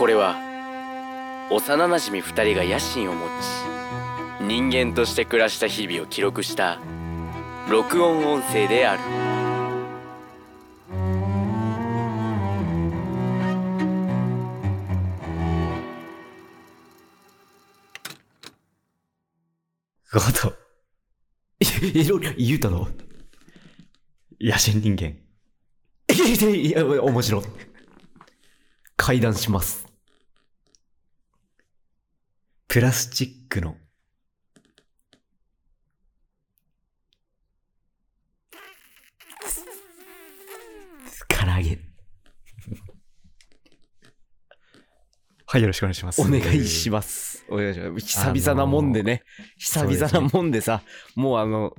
これは幼なじみ2人が野心を持ち人間として暮らした日々を記録した録音音声であるゴート。いろいろ言うたの？野心人間。い やいや、いや面白い。会談します。プラスチックの。唐揚げ。はい、よろしくお願いします。お願いします。お願いします。久々なもんでね。久々なもんでさ、もうあの、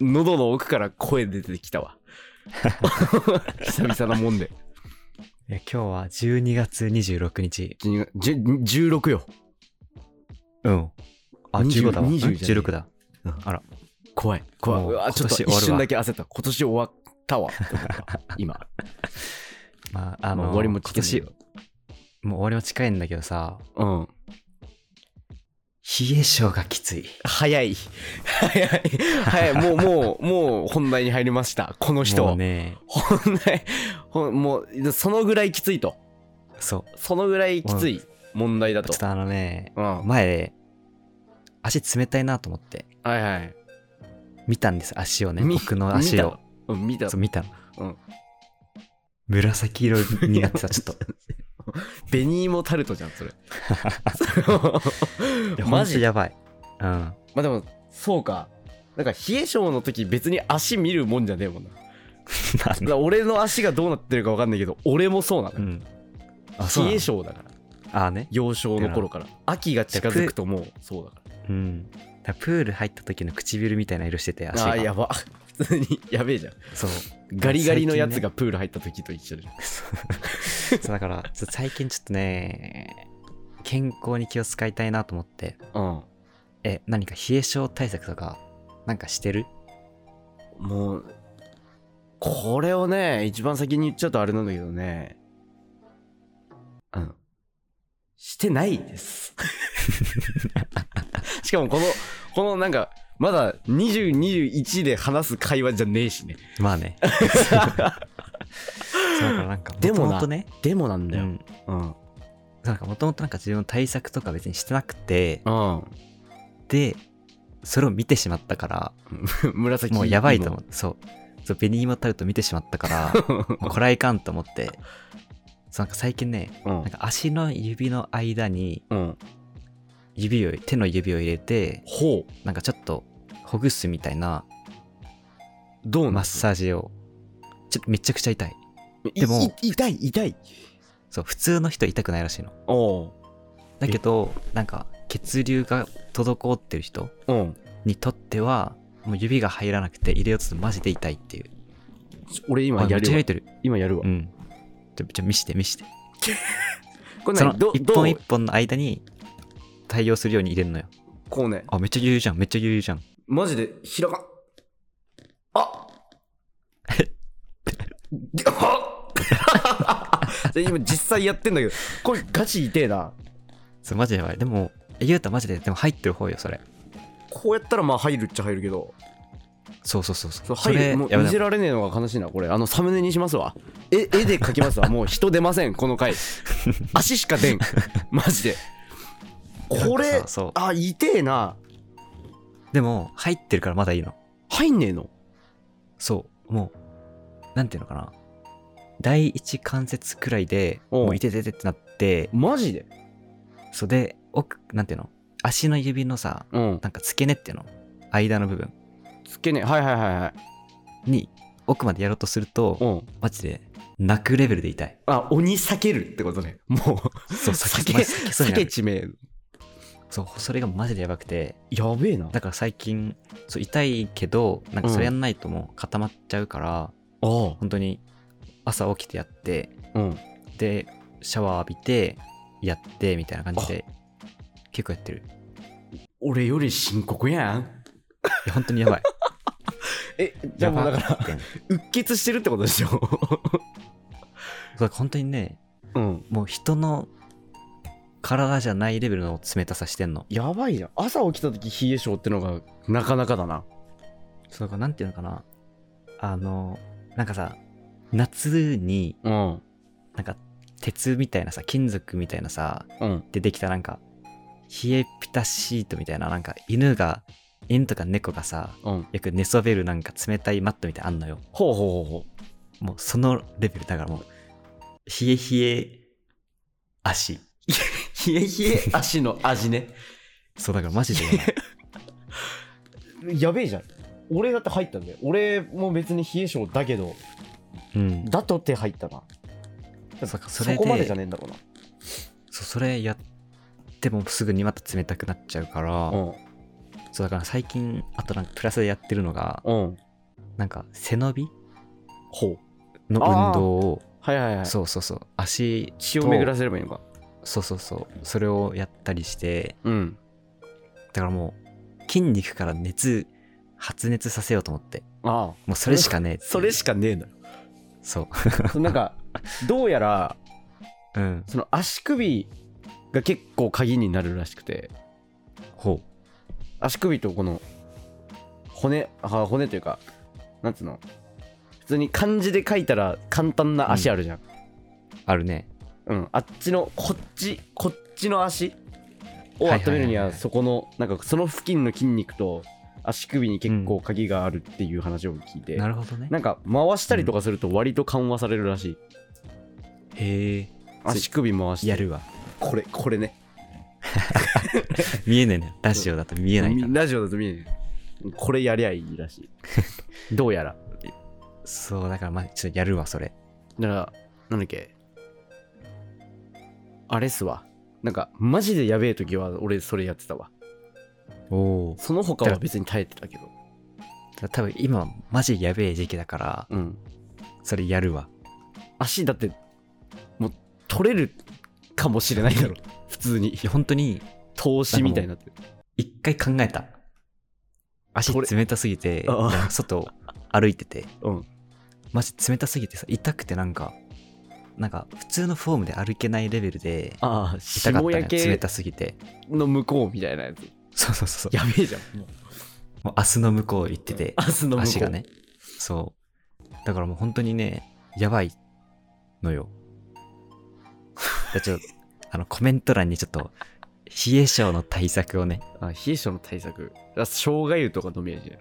喉の奥から声出てきたわ。久々なもんで。今日は12月26日。じゅ16よ。うん。あ、20 15だわ。20じゃねえ16だ。うんあら。怖い。怖い。もううわちょっと今年終わるわ一瞬だけ焦った。今年終わったわ。って思った今。まあ、あの、まあ終わりも近い今年、もう終わりも近いんだけどさ、うん。冷え性がきつい。早い。早い。早い。もう、もう、もう本題に入りました。この人。もうね、本題、ほんもう、そのぐらいきついと。そう。そのぐらいきつい問題だとちょっ。とあのね、うん。は前、足冷たいなと思って、いはい。見たんです、足をね。み僕の足を。見た？うん、見たそう、見たの。うん紫色になってた、ちょっと。紅芋タルトじゃん、それ。マジ？やばい。うん。まあでも、そうか。なんか冷え性の時別に足見るもんじゃねえもんな。俺の足がどうなってるか分かんないけど、俺もそうなのよ。うん。冷の？え性だから。あね。幼少の頃から。秋が近づくともうそうだかうん。だプール入った時の唇みたいな色してて、足ら。が。あー、やば。普通にやべえじゃん。そう。ガリガリのやつがプール入った時と一緒で。そうだから、最近ちょっとね、健康に気を使いたいなと思って、うん。え、何か冷え性対策とか、なんかしてる？もう、これをね、一番先に言っちゃうとあれなんだけどね。してないです。しかもこの、このなんか、まだ20、21で話す会話じゃねえしね。まあね。そうだからなんか、でもなね、でもなんだよ。うん。うん。なんかもともとなんか自分の対策とか別にしてなくて、うん。で、それを見てしまったから、紫もうやばいと思って、そう。そう、ベニーモタルト見てしまったから、これはいかんと思って、そうなんか最近ね、うんなんか足の指の間にうん。指を、手の指を入れて、ほう。なんかちょっとほぐすみたいなどうマッサージを、ちょっとめちゃくちゃ痛い。でも痛い、痛い。そう、普通の人痛くないらしいの。だけど、なんか血流が滞ってる人うん。にとっては、もう指が入らなくて入れようとするとマジで痛いっていう。俺今やるわっちゃ入れてる。今やるわう。ん。ちょ、ちょ、見して見して。これその何どどう一本一本の間に対応するように入れるのよ。こうね。あ、めっちゃ余裕じゃん。めっちゃ余裕じゃん。マジで開かん。あであで今実際やってんだけど、これガチ痛えな。そう、マジでやばい。でも、え言うたらマジで、でも入ってる方よ、それ。こうやったらまあ入るっちゃ入るけど、そうそうそうそう。そう入る、もうやばい見せられねえのが悲しいな、これ。あの、サムネにしますわ。え、絵で描きますわ。もう人出ません、この回。足しか出ん。マジで。こなんれかさ、そうあ、痛えな。でも、入ってるからまだいいの。入んねえのそう。もう、なんていうのかな。第一関節くらいで、おうもういてててってなって、マジで？そうで、奥、なんていうの？足の指のさ、うん。なんか付け根っていうの？間の部分つけねえ。はいはいはいはい。に、奥までやろうとすると、うん。マジで、泣くレベルで痛い。あ、鬼避けるってことね。もう。そう、避け、避け、避けそうに避けちめえ。そう、それがマジでやばくて、やべえな。だから最近、そう、痛いけど、なんかそれやんないともう固まっちゃうから、ああ。本当に朝起きてやって、うん。で、シャワー浴びて、やって、みたいな感じで、結構やってる。俺より深刻やん。いや、本当にやばい。え、じゃあもうだから、うっ血してるってことでしょ？そう本当にね、うん。もう人の体じゃないレベルの冷たさしてんの。やばいじゃん。朝起きた時冷え性ってのがなかなかだな。そうかなんていうのかな。あのなんかさ夏にうん。なんか鉄みたいなさ金属みたいなさうん。でできたなんか冷えピタシートみたいななんか犬が犬とか猫がさうん。よく寝そべるなんか冷たいマットみたいなのあんのよ。ほうほうほうほもうそのレベルだからもう冷え冷え足。う冷え冷え足の味ね。そうだからマジでややべえじゃん。俺だって入ったんだよ。俺も別に冷え性だけどうん。だとって入ったな。そそそこまでじゃねえんだろうな。そうそれやってもすぐにまた冷たくなっちゃうから、うんそうだから最近あとなんかプラスでやってるのがうん。なんか背伸びほう。の運動をはいはいはい。そうそうそう。足血を巡らせればいいのか。そうそうそう。それをやったりしてうん。だからもう筋肉から熱発熱させようと思って。ああ。もうそれしかねえ それしかねえのよ。そう。なんかどうやら うん。その足首が結構鍵になるらしくて。ほ足首とこの骨あ骨というかなんつうの？普通に漢字で書いたら簡単な足あるじゃん、うあるね。うん。あっちのこっちこっちの足をはいはいはいはい。温めるにはそこのなんかその付近の筋肉と足首に結構鍵があるっていう話を聞いて、なるほどね。なんか回したりとかすると割と緩和されるらしい、へえ足首回して。やるわ。これこれね 見えねえね。ラジオだと見えないから。ラジオだと見えない。これやりゃいいらしい。どうやら。そうだからまあちょっとやるわそれ。だからなんだっけ。あれっすわ。なんかマジでやべえ時は俺それやってたわ。おおその他は別に耐えてたけど。多分今マジやべえ時期だからうん。それやるわ。足だってもう取れるかもしれないだろ。普通に。本当に投資みたいになってる。一回考えた。足冷たすぎて外歩いてて。うん。マジ冷たすぎてさ痛くてなんかなんか普通のフォームで歩けないレベルでああ痛かったね。冷たすぎて。の向こうみたいなやつ。そうそうそうやべえじゃんもう。もう明日の向こう行ってて明日の向こう。足がね。そう。だからもう本当にねやばいのよ。だちょっとあのコメント欄にちょっと冷え性の対策をね。あ冷え性の対策。あ生姜湯とか飲みやじ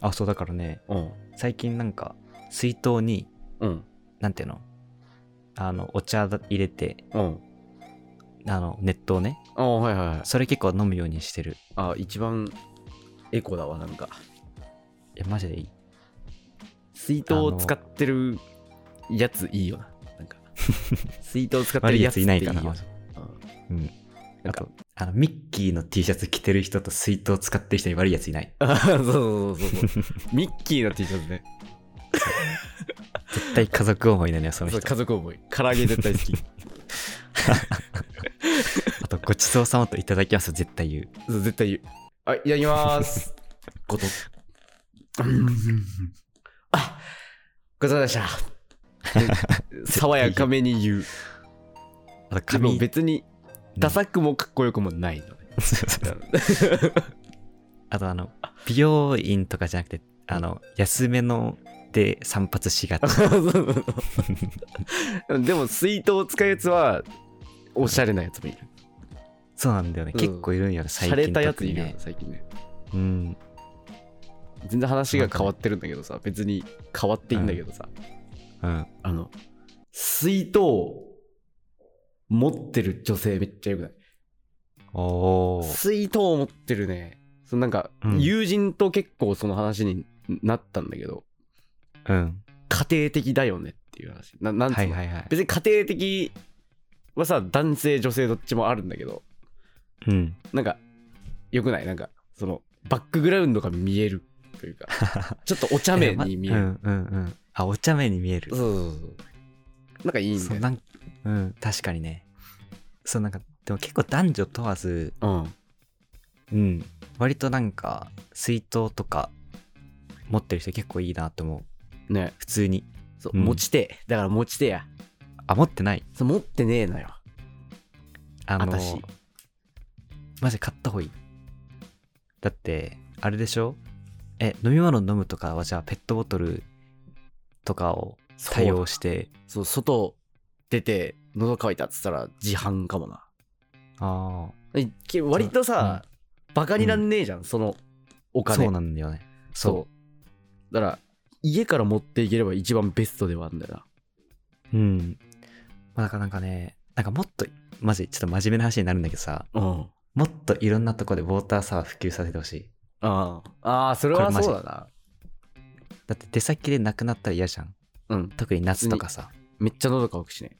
あそうだからねうん。最近なんか水筒にうん。なんていうの？あのお茶入れてうん。あの熱湯ね。あはいはいはい。それ結構飲むようにしてる。あ一番エコだわなんか。いやマジでいい？水筒を使ってるやついいよななんか。水筒を使ってるやつ悪いないかなうんあとあのミッキーの T シャツ着てる人と水筒使ってる人に悪いやついない？あそうそうそうそうそう。ミッキーの T シャツね。絶対家族思いなのよそのそう人家族思い。唐揚げ絶対好き。あとごちそうさまといただきます絶対言う。そう絶対言う。はいいただきます。こと。あごちそうさまでした。爽やかめに言う。あとでも髪別にダサくもかっこよくもないのね。あとあの美容院とかじゃなくてあの安めので散髪しがち でも水筒を使うやつはおしゃれなやつもいる。そうなんだよね、うん。結構いるんよね最洒近落たやついるよ最近ね。うん。全然話が変わってるんだけどさ別に変わっていいんだけどさ、うん。あの水筒持ってる女性めっちゃよくない？おお水筒持ってるね。そのなんかうん。友人と結構その話になったんだけど、うん。家庭的だよねっていう話。ななんつうの、はいはいはい。別に家庭的はさ男性女性どっちもあるんだけどうん。なんかよくない？なんかそのバックグラウンドが見えるというか ちょっとお茶目に見える、うんうんうん。あお茶目に見える。そうそうそうなんかいいんだよなんうん。確かにね。そうなんかでも結構男女問わずうん。うん。割となんか水筒とか持ってる人結構いいなと思う。ね。普通に。そう、うん。持ち手だから持ち手や。あ持ってない？そう持ってねえのよ。あの私。マジ買った方がいい。だってあれでしょ？え飲み物飲むとかはじゃあペットボトルとかを対応して。そう外出て喉乾いたっつったら自販かもな。あえけ割とさ、バカになんねえじゃん、そのお金。あそうなんだよね。そう。だから家から持っていければ一番ベストではあるんだよな。ううん。まあだからなんかねなんかもっとマジちょっと真面目な話になるんだけどさ。うん。もっといろんなとこでウォーターサーバー普及させてほしい。ああそれはそうだな。だって出先でなくなったら嫌じゃんうん。特に夏とかさ。めっちゃ喉乾くしね。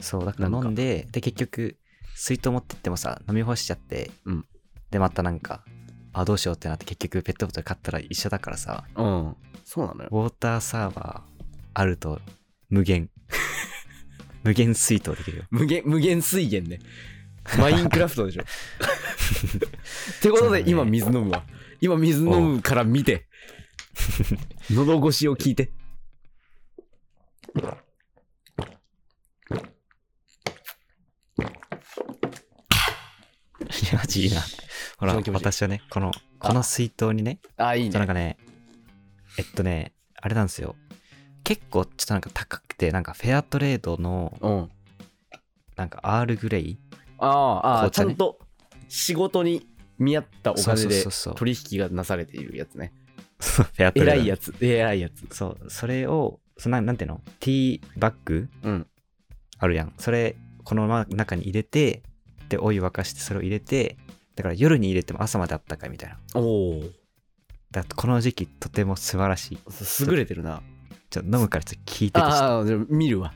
そうだから飲んでで結局水筒持ってってもさ飲み干しちゃって、うん。でまたなんかあどうしようってなって結局ペットボトル買ったら一緒だからさ。うん。そうなのよ。ウォーターサーバーあると無限。無限水筒できるよ。無限無限水源ね。マインクラフトでしょ。ってことで今水飲むわ。今水飲むから見て。喉越しを聞いていやマジな ほら私はねこのあ。この水筒にねあいいね。なんかねえっとねあれなんですよ。結構ちょっとなんか高くてなんかフェアトレードのうん。なんかアールグレイああね。ちゃんと仕事に見合ったお金で取引がなされているやつね。そ うフェアトレード。偉いやつ偉いやつ。そうそれをそのなんていうの？ティーバッグうん。あるやん。それこのま中に入れてでお湯沸かしてそれを入れてだから夜に入れても朝まであったかいみたいな。おおだからこの時期とても素晴らしい。優れてるな。ちょっと飲むからちょっと聞いてて。ああ見るわ。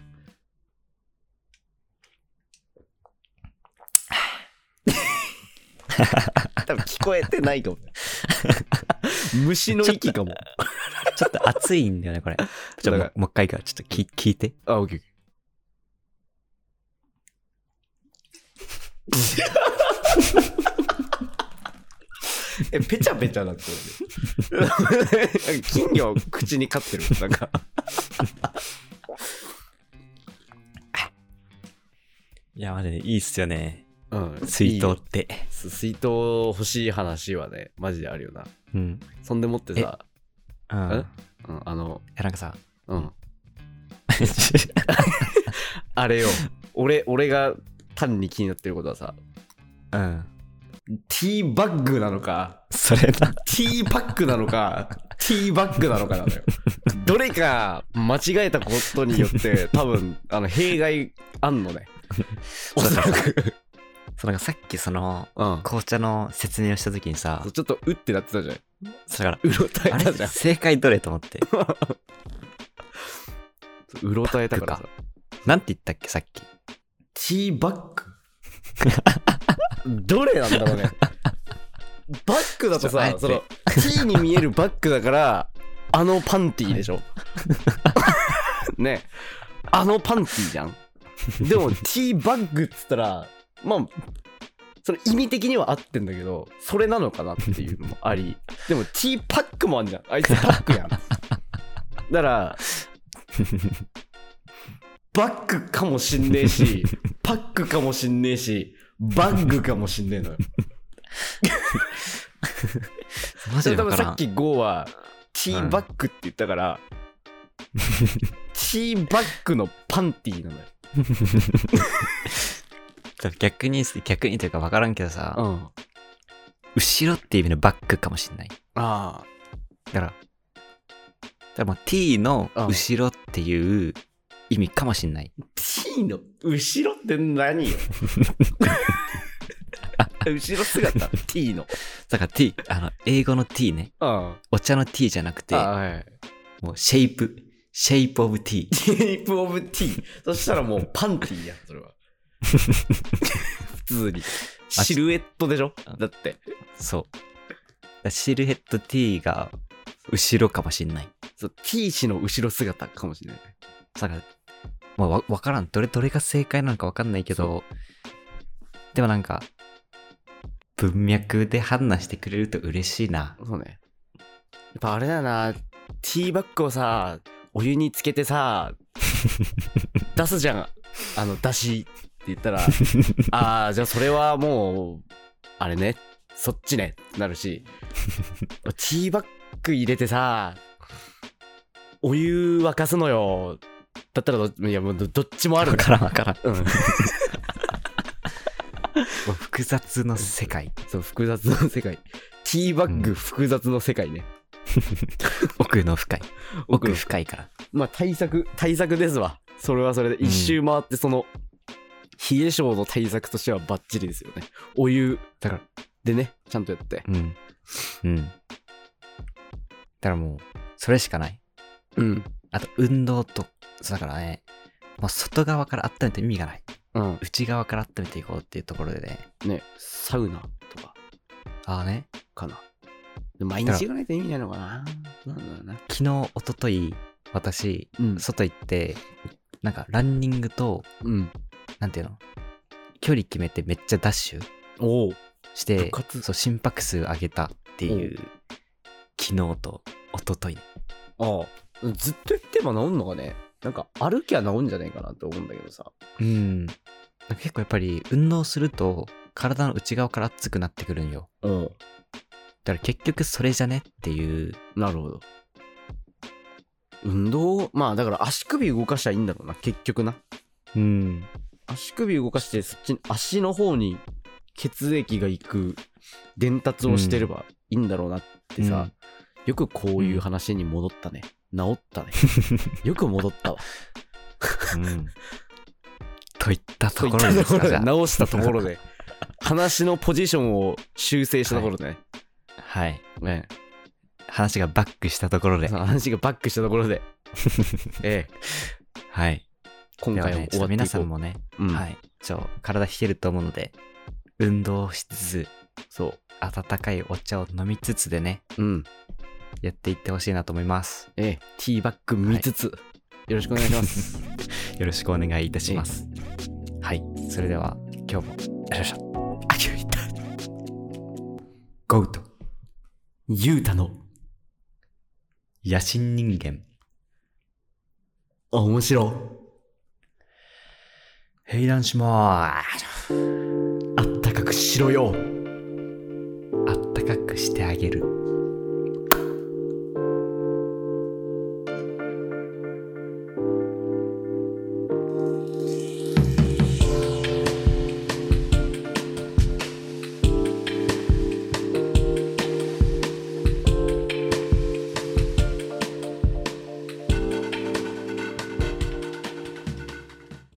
多分聞こえてないかも。ね虫の息かも。ちょっと熱いんだよねこれ。ちょっともう一回からちょっと聞聞いて。あオッケーオッケー えペチャペチャなって金魚口に飼ってる。なんか。いやマジでいいっすよね。うん。水筒って。す水筒欲しい話はねマジであるよな。うん。そんでもってさ、うん。え？うん、あのいやなんかさ。うん。あれよ。俺俺が単に気になってることはさうん。ティーバッグなのかそれだティーパックなのかティーバッグなのかなのよ。どれか間違えたことによって多分あの弊害あんのね。おそらく。そうなんかさっきそのうん。紅茶の説明をした時にさちょっとうってなってたじゃん。それかうろたえたじゃん。正解どれと思って。うろたえたからさ。なんて言ったっけさっきティーバッグどれなんだろうね。バッグだとさそのティーに見えるバッグだからあのパンティーでしょ。ね。あのパンティーじゃん。でもティーバッグっつったらまあそれ意味的には合ってんだけどそれなのかなっていうのもあり。でもティーパックもあんじゃん。あいつパックやん。だからバッグかもしんねえし パックかもしんねえしバッグかもしんねえのよ。マジで多分さっきゴーはティーバッグって言ったから、ティーバッグのパンティーなのよ。多 分逆に逆にというか分からんけどさ、うん。後ろっていう意味のバックかもしんない。あだからだからもう T の後ろっていう意味かもしんない。あ T の後ろって何よ？後ろ姿。T の。だから T あの英語の T ね。あお茶の T じゃなくてあはい。もうシェイプシェイプオブ T テープオブ T そしたらもうパンティーやんそれは。普通に。シルエットでしょ？だって。そう。だからシルヘッド T が後ろかもしんない。そう T 氏の後ろ姿かもしれない。だからもうわ分からん。どれどれが正解なのか分かんないけどでもなんか文脈で判断してくれると嬉しいな。そうね。やっぱあれだよな、ティーバッグをさ、お湯につけてさ、出すじゃん。あの、出しっ言ったら。ああじゃあそれはもうあれね。そっちね。ってなるし。ティーバッグ入れてさお湯沸かすのよだったらどいやもうどどっちもあるわからんわからん。うん 複雑の世界。そう複雑の世界ティーバッグ複雑の世界ね、奥の深い。奥 奥の深いから。まあ対策対策ですわそれはそれでうん一周回ってその、冷え性の対策としてはバッチリですよねお湯だから、でねちゃんとやってうん。うん。だからもう、それしかない。うんあと、運動と、そうだからね、もう外側から温めて意味がない。うん。内側から温めていこうっていうところでね。ねサウナとか。ああね、かな。で毎日行かないと意味ないのかな。どうなんだろうな。昨日、一昨日私、うん。外行って、なんかランニングと、うん。なんていうの？距離決めてめっちゃダッシュしてそう、心拍数上げたっていう、昨日と一昨日ね。ああ。ずっと言ってば治んのかね？なんか歩きゃ治んじゃねえかなって思うんだけどさうん。結構やっぱり運動すると体の内側から熱くなってくるんよ。うんだから結局それじゃねっていう。なるほど運動まあだから足首動かしたらいいんだろうな結局なうん。足首動かしてそっち足の方に血液が行く伝達をしてればいいんだろうなってさ、うんよくこういう話に戻ったね、治ったね よく戻ったわうん。といったところですか。直したところで話のポジションを修正したところでね、はい。ね話がバックしたところで。話がバックしたところで ええはい。今ではね、終わっていこう皆さんもね、うんはい。ちょ、体冷えると思うので、運動をしつつ、そう温かいお茶を飲みつつでね、うんやっていってほしいなと思います。ええティーバッグ見つつ、よろしくお願いします よろしくお願いいたします。はい。それでは、今日も、よいしょ。あ、今日いった。ゴート、ゆうたの野心人間。あ面白閉壇しまーす。あったかくしろよあったかくしてあげる。